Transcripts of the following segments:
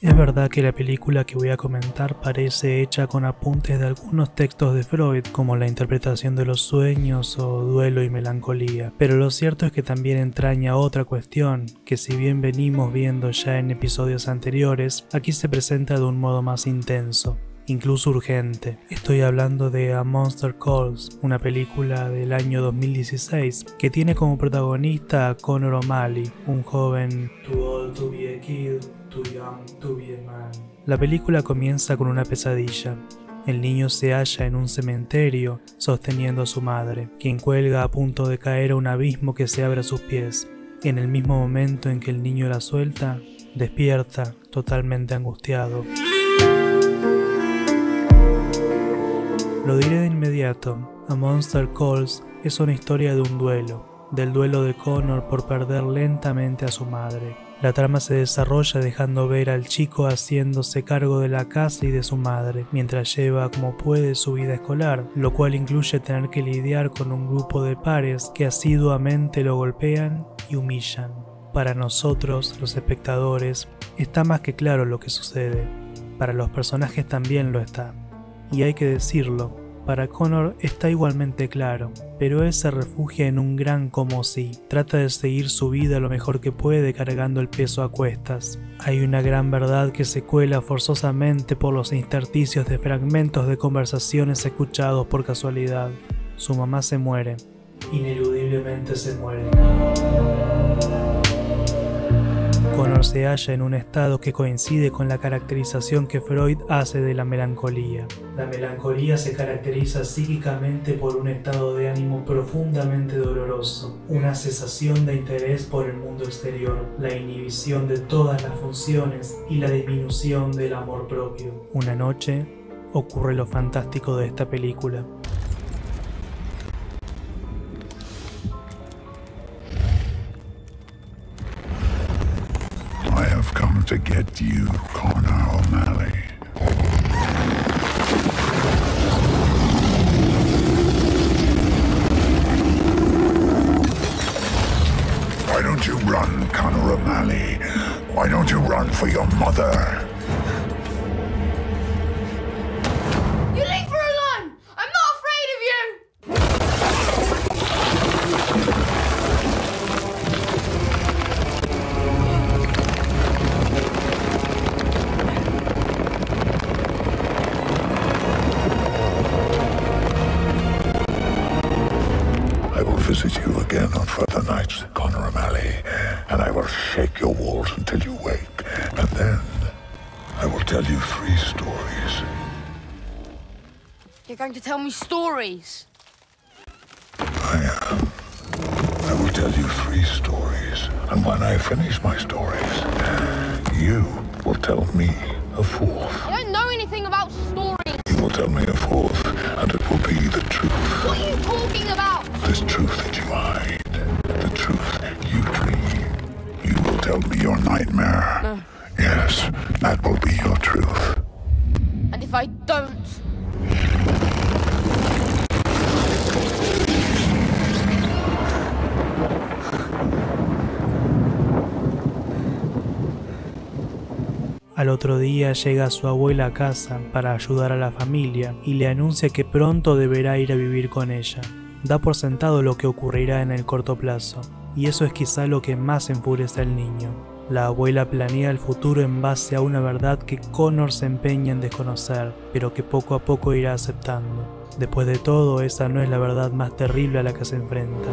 Es verdad que la película que voy a comentar parece hecha con apuntes de algunos textos de Freud, como la interpretación de los sueños o duelo y melancolía, pero lo cierto es que también entraña otra cuestión, que si bien venimos viendo ya en episodios anteriores, aquí se presenta de un modo más intenso incluso urgente. Estoy hablando de A Monster Calls, una película del año 2016 que tiene como protagonista a Conor O'Malley, un joven La película comienza con una pesadilla. El niño se halla en un cementerio sosteniendo a su madre, quien cuelga a punto de caer a un abismo que se abre a sus pies. En el mismo momento en que el niño la suelta, despierta totalmente angustiado. Lo diré de inmediato. A Monster Calls es una historia de un duelo, del duelo de Connor por perder lentamente a su madre. La trama se desarrolla dejando ver al chico haciéndose cargo de la casa y de su madre, mientras lleva como puede su vida escolar, lo cual incluye tener que lidiar con un grupo de pares que asiduamente lo golpean y humillan. Para nosotros, los espectadores, está más que claro lo que sucede. Para los personajes también lo está y hay que decirlo, para Connor está igualmente claro, pero él se refugia en un gran como si, trata de seguir su vida lo mejor que puede cargando el peso a cuestas. Hay una gran verdad que se cuela forzosamente por los intersticios de fragmentos de conversaciones escuchados por casualidad. Su mamá se muere. Ineludiblemente se muere. Connor se halla en un estado que coincide con la caracterización que Freud hace de la melancolía. La melancolía se caracteriza psíquicamente por un estado de ánimo profundamente doloroso, una cesación de interés por el mundo exterior, la inhibición de todas las funciones y la disminución del amor propio. Una noche ocurre lo fantástico de esta película. Get you, Connor O'Malley. Why don't you run, Connor O'Malley? Why don't you run for your mother? Going to tell me stories. I am. I will tell you three stories, and when I finish my stories, you will tell me a fourth. I don't know anything about stories. You will tell me a fourth, and it will be the truth. What are you talking about? This truth that you hide, the truth you dream. You will tell me your nightmare. No. That will be your truth. And if I don't? Al otro día llega su abuela a casa para ayudar a la familia y le anuncia que pronto deberá ir a vivir con ella. Da por sentado lo que ocurrirá en el corto plazo, y eso es quizá lo que más enfurece al niño. La abuela planea el futuro en base a una verdad que Connor se empeña en desconocer, pero que poco a poco irá aceptando. Después de todo, esa no es la verdad más terrible a la que se enfrenta.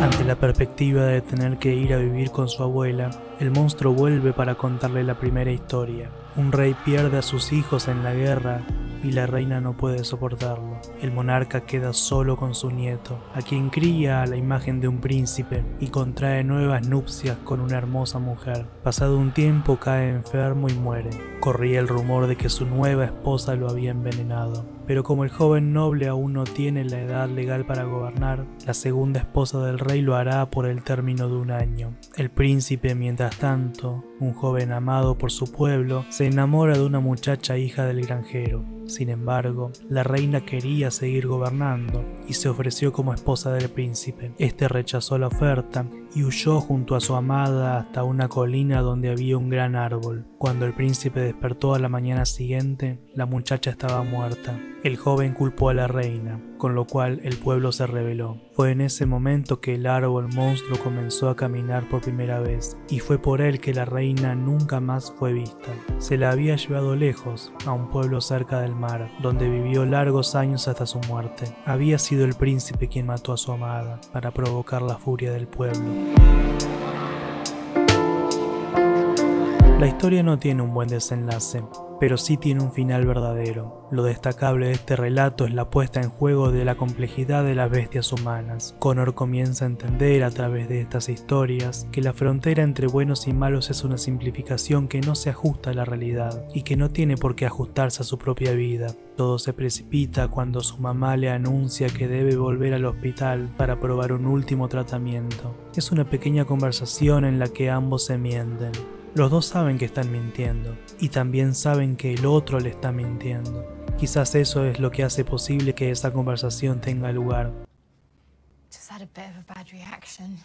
Ante la perspectiva de tener que ir a vivir con su abuela, el monstruo vuelve para contarle la primera historia. Un rey pierde a sus hijos en la guerra y la reina no puede soportarlo. El monarca queda solo con su nieto, a quien cría a la imagen de un príncipe y contrae nuevas nupcias con una hermosa mujer. Pasado un tiempo cae enfermo y muere. Corría el rumor de que su nueva esposa lo había envenenado. Pero como el joven noble aún no tiene la edad legal para gobernar, la segunda esposa del rey lo hará por el término de un año. El príncipe, mientras tanto, un joven amado por su pueblo, se enamora de una muchacha hija del granjero. Sin embargo, la reina quería seguir gobernando y se ofreció como esposa del príncipe. Este rechazó la oferta y huyó junto a su amada hasta una colina donde había un gran árbol. Cuando el príncipe despertó a la mañana siguiente, la muchacha estaba muerta. El joven culpó a la reina, con lo cual el pueblo se rebeló. Fue en ese momento que el árbol monstruo comenzó a caminar por primera vez, y fue por él que la reina nunca más fue vista. Se la había llevado lejos, a un pueblo cerca del mar, donde vivió largos años hasta su muerte. Había sido el príncipe quien mató a su amada, para provocar la furia del pueblo. La historia no tiene un buen desenlace, pero sí tiene un final verdadero. Lo destacable de este relato es la puesta en juego de la complejidad de las bestias humanas. Connor comienza a entender a través de estas historias que la frontera entre buenos y malos es una simplificación que no se ajusta a la realidad y que no tiene por qué ajustarse a su propia vida. Todo se precipita cuando su mamá le anuncia que debe volver al hospital para probar un último tratamiento. Es una pequeña conversación en la que ambos se mienten. Los dos saben que están mintiendo y también saben que el otro le está mintiendo. Quizás eso es lo que hace posible que esa conversación tenga lugar. Just had a bit of a bad reaction.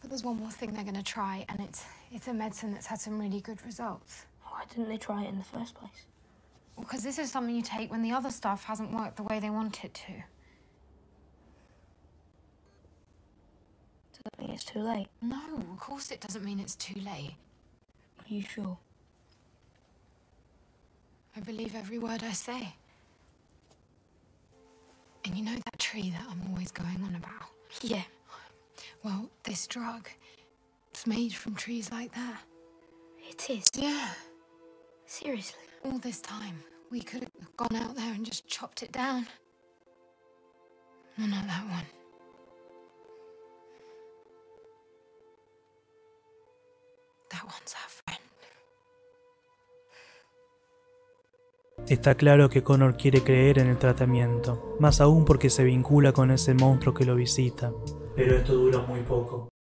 But there's one more thing they're going to try, and it's it's a medicine that's had some really good results. Why didn't they try it in the first place? Because this is something you take when the other stuff hasn't worked the way they want it to. Mean it's too late? No, of course it doesn't mean it's too late. Are you sure? I believe every word I say. And you know that tree that I'm always going on about? Yeah. Well, this drug, it's made from trees like that. It is. Yeah. Seriously. All this time, we could have gone out there and just chopped it down. No, not that one. Está claro que Connor quiere creer en el tratamiento, más aún porque se vincula con ese monstruo que lo visita. Pero esto dura muy poco.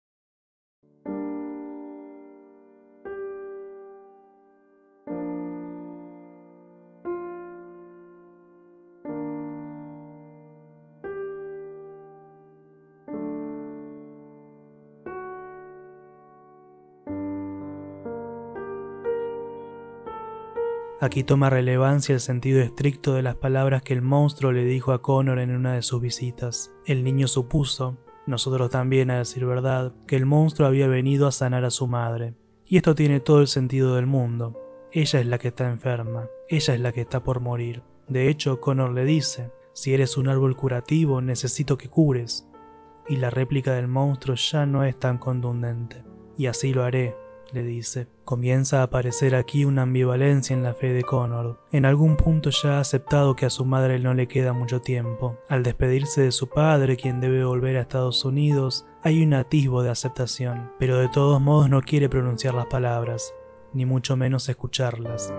Aquí toma relevancia el sentido estricto de las palabras que el monstruo le dijo a Connor en una de sus visitas. El niño supuso, nosotros también a decir verdad, que el monstruo había venido a sanar a su madre. Y esto tiene todo el sentido del mundo. Ella es la que está enferma, ella es la que está por morir. De hecho, Connor le dice, si eres un árbol curativo, necesito que cures. Y la réplica del monstruo ya no es tan contundente. Y así lo haré, le dice. Comienza a aparecer aquí una ambivalencia en la fe de Connor. En algún punto ya ha aceptado que a su madre no le queda mucho tiempo. Al despedirse de su padre, quien debe volver a Estados Unidos, hay un atisbo de aceptación, pero de todos modos no quiere pronunciar las palabras, ni mucho menos escucharlas.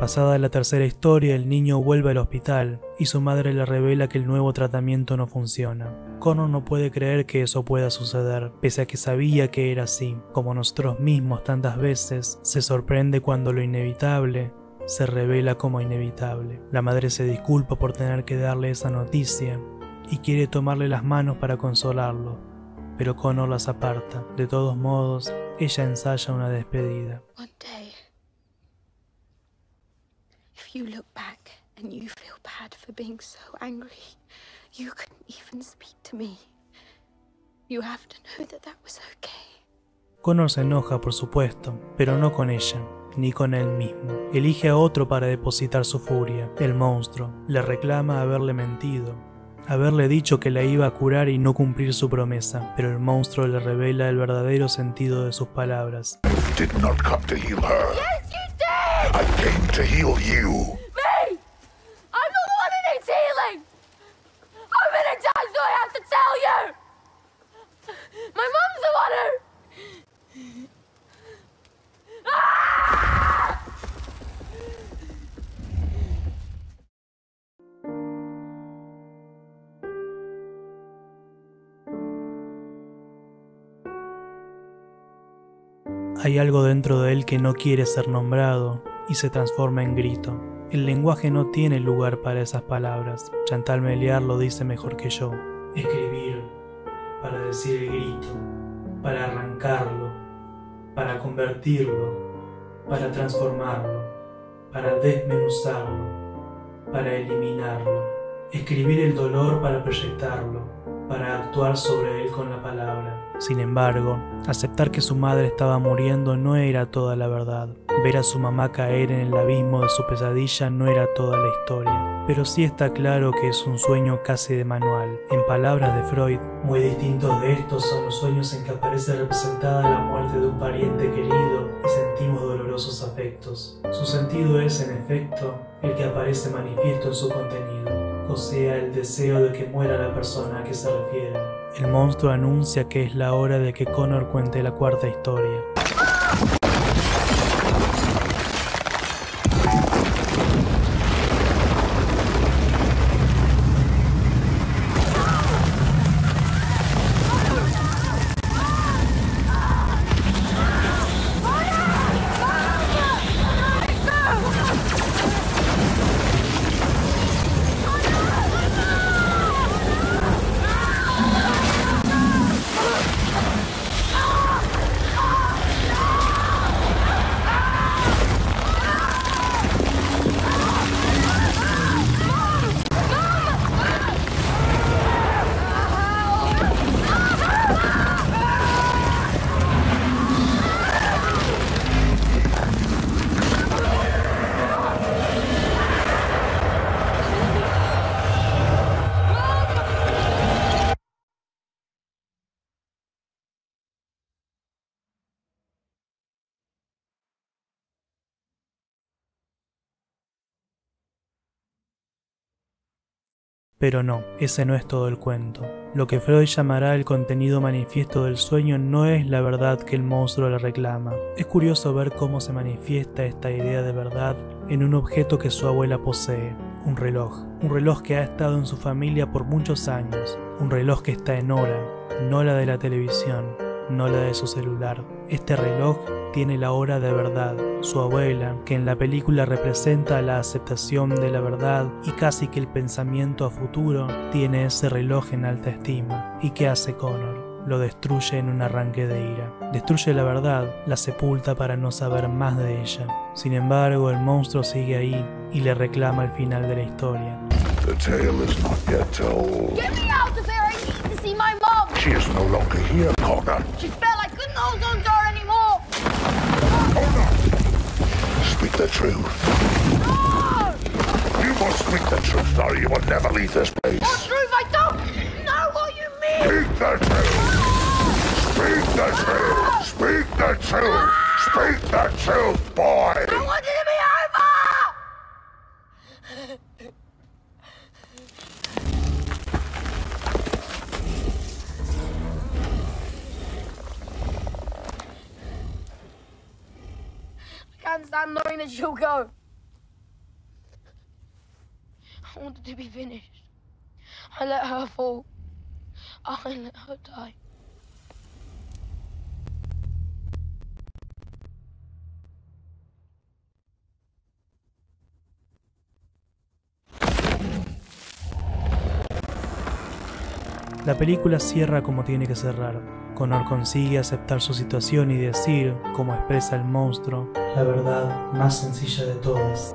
Pasada la tercera historia, el niño vuelve al hospital y su madre le revela que el nuevo tratamiento no funciona. Connor no puede creer que eso pueda suceder, pese a que sabía que era así. Como nosotros mismos tantas veces, se sorprende cuando lo inevitable se revela como inevitable. La madre se disculpa por tener que darle esa noticia y quiere tomarle las manos para consolarlo, pero Connor las aparta. De todos modos, ella ensaya una despedida. You look back and you feel bad for being so angry, you couldn't even speak to me. You have to know that that was okay. Connor se enoja, por supuesto, pero no con ella, ni con él mismo. Elige a otro para depositar su furia, el monstruo. Le reclama haberle mentido, haberle dicho que la iba a curar y no cumplir su promesa, pero el monstruo le revela el verdadero sentido de sus palabras. Came to heal you. Me! I'm the one who needs healing! How many times do I have to tell you? My mum's the one who... Hay algo dentro de él que no quiere ser nombrado y se transforma en grito. El lenguaje no tiene lugar para esas palabras. Chantal Meliar lo dice mejor que yo. Escribir para decir el grito, para arrancarlo, para convertirlo, para transformarlo, para desmenuzarlo, para eliminarlo. Escribir el dolor para proyectarlo, para actuar sobre él con la palabra. Sin embargo, aceptar que su madre estaba muriendo no era toda la verdad. Ver a su mamá caer en el abismo de su pesadilla no era toda la historia. Pero sí está claro que es un sueño casi de manual. En palabras de Freud, muy distintos de estos son los sueños en que aparece representada la muerte de un pariente querido y sentimos dolorosos afectos. Su sentido es, en efecto, el que aparece manifiesto en su contenido, o sea, el deseo de que muera la persona a que se refiere. El monstruo anuncia que es la hora de que Connor cuente la cuarta historia. Pero no, ese no es todo el cuento. Lo que Freud llamará el contenido manifiesto del sueño no es la verdad que el monstruo le reclama. Es curioso ver cómo se manifiesta esta idea de verdad en un objeto que su abuela posee, un reloj. Un reloj que ha estado en su familia por muchos años, un reloj que está en hora, no la de la televisión, no la de su celular. Este reloj tiene la hora de verdad, su abuela, que en la película representa la aceptación de la verdad y casi que el pensamiento a futuro, tiene ese reloj en alta estima. ¿Y qué hace Connor? Lo destruye en un arranque de ira. Destruye la verdad, la sepulta para no saber más de ella. Sin embargo, el monstruo sigue ahí y le reclama el final de la historia. The tale is not yet told. She is no longer here, Connor. She fell. I couldn't hold on to her anymore! Speak the truth. No! You must speak the truth, or you will never leave this place. What truth? I don't know what you mean! Speak the truth. Speak the truth. Speak the truth. Speak the truth, boy. That she'll go. I want it to be finished. I let her fall. I let her die. La película cierra como tiene que cerrar. Connor consigue aceptar su situación y decir, como expresa el monstruo, la verdad más sencilla de todas.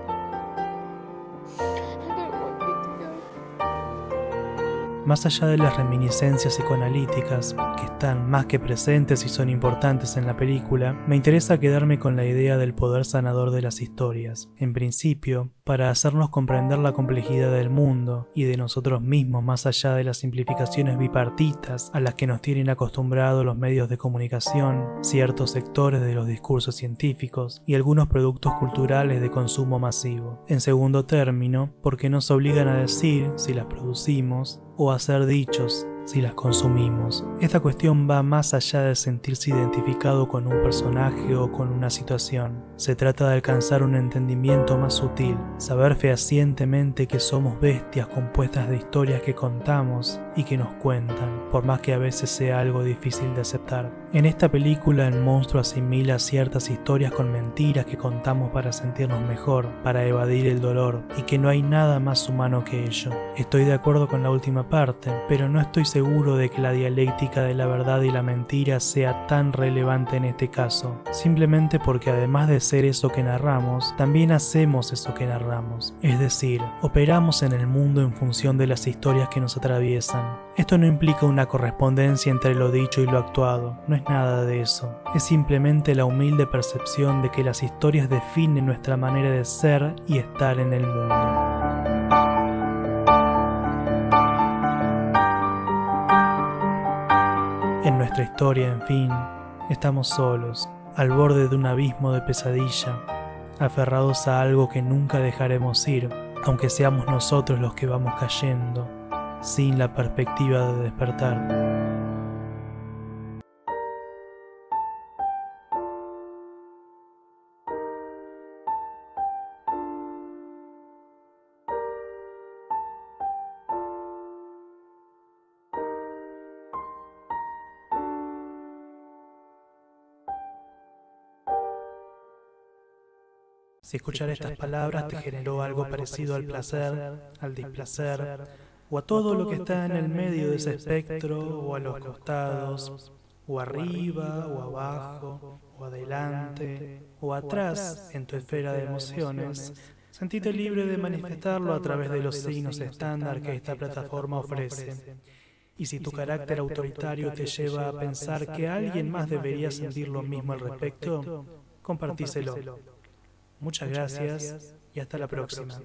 Más allá de las reminiscencias psicoanalíticas, que están más que presentes y son importantes en la película, me interesa quedarme con la idea del poder sanador de las historias. En principio, para hacernos comprender la complejidad del mundo y de nosotros mismos más allá de las simplificaciones bipartitas a las que nos tienen acostumbrados los medios de comunicación, ciertos sectores de los discursos científicos y algunos productos culturales de consumo masivo. En segundo término, porque nos obligan a decir, si las producimos, o hacer dichos si las consumimos. Esta cuestión va más allá de sentirse identificado con un personaje o con una situación. Se trata de alcanzar un entendimiento más sutil, saber fehacientemente que somos bestias compuestas de historias que contamos y que nos cuentan, por más que a veces sea algo difícil de aceptar. En esta película el monstruo asimila ciertas historias con mentiras que contamos para sentirnos mejor, para evadir el dolor, y que no hay nada más humano que ello. Estoy de acuerdo con la última parte, pero no estoy seguro de que la dialéctica de la verdad y la mentira sea tan relevante en este caso, simplemente porque además de ser eso que narramos, también hacemos eso que narramos, es decir, operamos en el mundo en función de las historias que nos atraviesan. Esto no implica una correspondencia entre lo dicho y lo actuado, no es nada de eso, es simplemente la humilde percepción de que las historias definen nuestra manera de ser y estar en el mundo. En nuestra historia, en fin, estamos solos, al borde de un abismo de pesadilla, aferrados a algo que nunca dejaremos ir, aunque seamos nosotros los que vamos cayendo, sin la perspectiva de despertar. Si escuchar estas palabras te generó algo parecido al placer, al displacer, o a todo lo que está en el medio de ese espectro, o a los costados, o arriba, o abajo, o adelante, o atrás en tu esfera de emociones, sentite libre de manifestarlo a través de los signos estándar que esta plataforma ofrece. Y si tu carácter autoritario te lleva a pensar que alguien más debería sentir lo mismo al respecto, compartíselo. Muchas gracias y hasta la próxima.